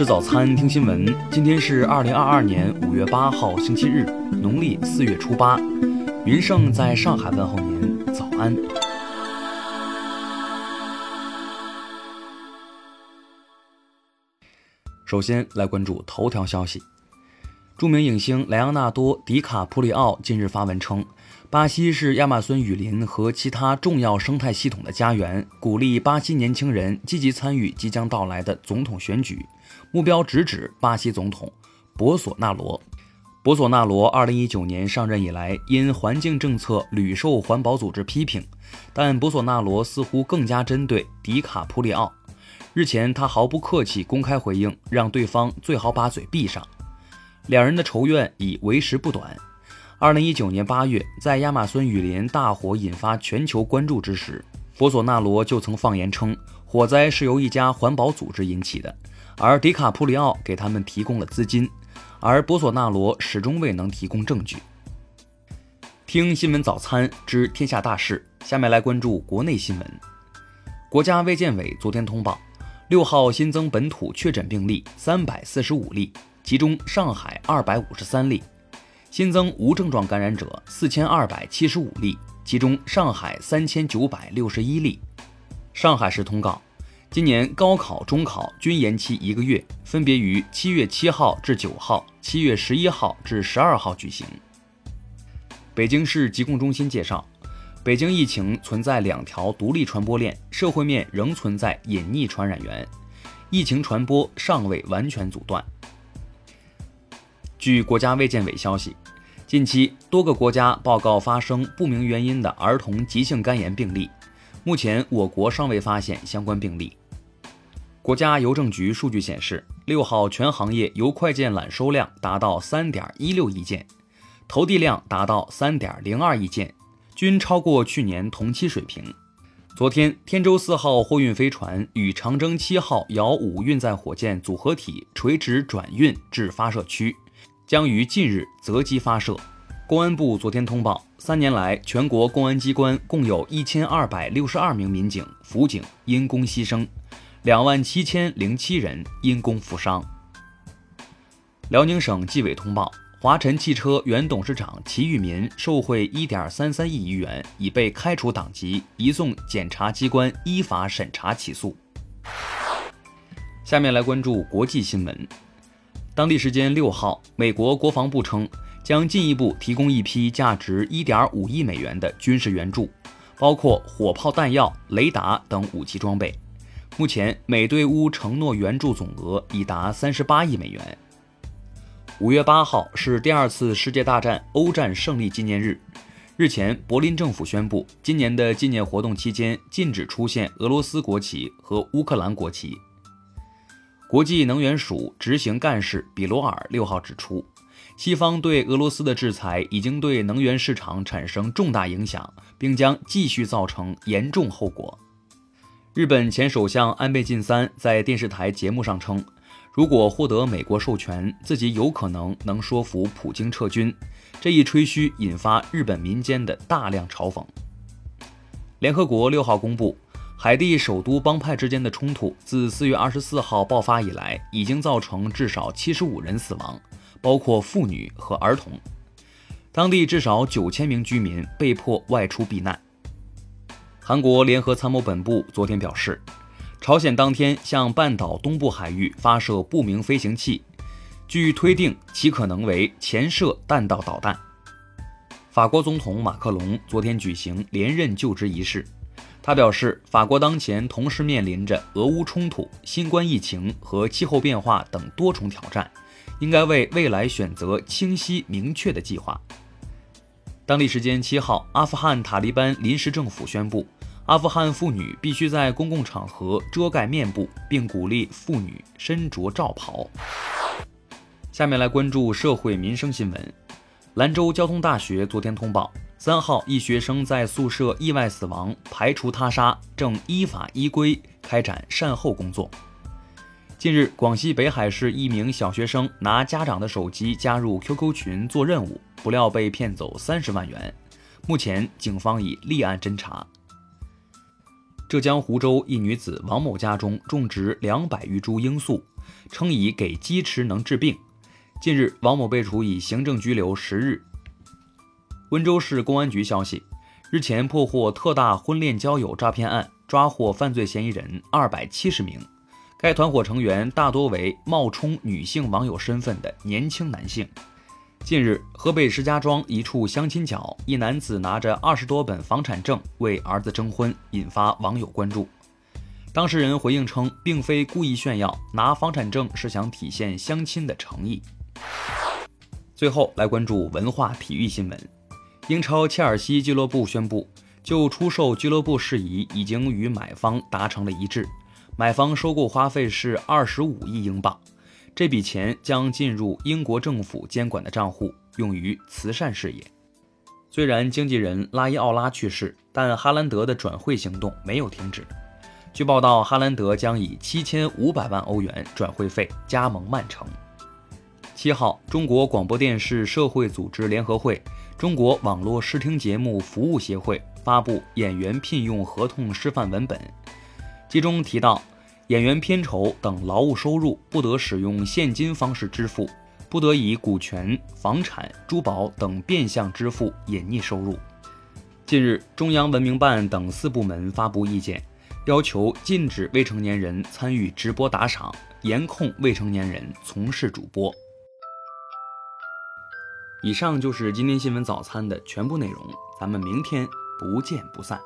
吃早餐，听新闻。今天是二零二二年五月八号，星期日，农历四月初八。云盛在上海问候您，早安。首先来关注头条消息。著名影星莱昂纳多·迪卡普里奥近日发文称，巴西是亚马孙雨林和其他重要生态系统的家园，鼓励巴西年轻人积极参与即将到来的总统选举，目标直指巴西总统博索纳罗。博索纳罗2019年上任以来，因环境政策屡受环保组织批评，但博索纳罗似乎更加针对迪卡普里奥。日前，他毫不客气公开回应，让对方最好把嘴闭上。两人的仇怨已为时不短。二零一九年八月，在亚马孙雨林大火引发全球关注之时，博索纳罗就曾放言称，火灾是由一家环保组织引起的，而迪卡普里奥给他们提供了资金，而博索纳罗始终未能提供证据。听新闻早餐知天下大事，下面来关注国内新闻。国家卫健委昨天通报，六号新增本土确诊病例三百四十五例。其中，上海二百五十三例新增无症状感染者四千二百七十五例，其中上海三千九百六十一例。上海市通告，今年高考、中考均延期一个月，分别于七月七号至九号、七月十一号至十二号举行。北京市疾控中心介绍，北京疫情存在两条独立传播链，社会面仍存在隐匿传染源，疫情传播尚未完全阻断。据国家卫健委消息，近期多个国家报告发生不明原因的儿童急性肝炎病例，目前我国尚未发现相关病例。国家邮政局数据显示，六号全行业邮快件揽收量达到三点一六亿件，投递量达到三点零二亿件，均超过去年同期水平。昨天，天舟四号货运飞船与长征七号遥五运载火箭组合体垂直转运至发射区。将于近日择机发射。公安部昨天通报，三年来，全国公安机关共有一千二百六十二名民警、辅警因公牺牲，两万七千零七人因公负伤。辽宁省纪委通报，华晨汽车原董事长齐玉民受贿一点三三亿余元，已被开除党籍，移送检察机关依法审查起诉。下面来关注国际新闻。当地时间六号，美国国防部称将进一步提供一批价值一点五亿美元的军事援助，包括火炮弹药、雷达等武器装备。目前，美对乌承诺援助总额已达三十八亿美元。五月八号是第二次世界大战欧战胜利纪念日。日前，柏林政府宣布，今年的纪念活动期间禁止出现俄罗斯国旗和乌克兰国旗。国际能源署执行干事比罗尔六号指出，西方对俄罗斯的制裁已经对能源市场产生重大影响，并将继续造成严重后果。日本前首相安倍晋三在电视台节目上称，如果获得美国授权，自己有可能能说服普京撤军。这一吹嘘引发日本民间的大量嘲讽。联合国六号公布。海地首都帮派之间的冲突自四月二十四号爆发以来，已经造成至少七十五人死亡，包括妇女和儿童。当地至少九千名居民被迫外出避难。韩国联合参谋本部昨天表示，朝鲜当天向半岛东部海域发射不明飞行器，据推定其可能为潜射弹道导弹。法国总统马克龙昨天举行连任就职仪式。他表示，法国当前同时面临着俄乌冲突、新冠疫情和气候变化等多重挑战，应该为未来选择清晰明确的计划。当地时间七号，阿富汗塔利班临时政府宣布，阿富汗妇女必须在公共场合遮盖面部，并鼓励妇女身着罩袍。下面来关注社会民生新闻。兰州交通大学昨天通报。三号，一学生在宿舍意外死亡，排除他杀，正依法依规开展善后工作。近日，广西北海市一名小学生拿家长的手机加入 QQ 群做任务，不料被骗走三十万元。目前，警方已立案侦查。浙江湖州一女子王某家中种植两百余株罂粟，称以给鸡吃能治病。近日，王某被处以行政拘留十日。温州市公安局消息，日前破获特大婚恋交友诈骗案，抓获犯罪嫌疑人二百七十名。该团伙成员大多为冒充女性网友身份的年轻男性。近日，河北石家庄一处相亲角，一男子拿着二十多本房产证为儿子征婚，引发网友关注。当事人回应称，并非故意炫耀，拿房产证是想体现相亲的诚意。最后来关注文化体育新闻。英超切尔西俱乐部宣布，就出售俱乐部事宜已经与买方达成了一致，买方收购花费是二十五亿英镑。这笔钱将进入英国政府监管的账户，用于慈善事业。虽然经纪人拉伊奥拉去世，但哈兰德的转会行动没有停止。据报道，哈兰德将以七千五百万欧元转会费加盟曼城。七号，中国广播电视社会组织联合会、中国网络视听节目服务协会发布演员聘用合同示范文本，其中提到。演员片酬等劳务收入不得使用现金方式支付，不得以股权、房产、珠宝等变相支付隐匿收入。近日，中央文明办等四部门发布意见，要求禁止未成年人参与直播打赏，严控未成年人从事主播。以上就是今天新闻早餐的全部内容，咱们明天不见不散。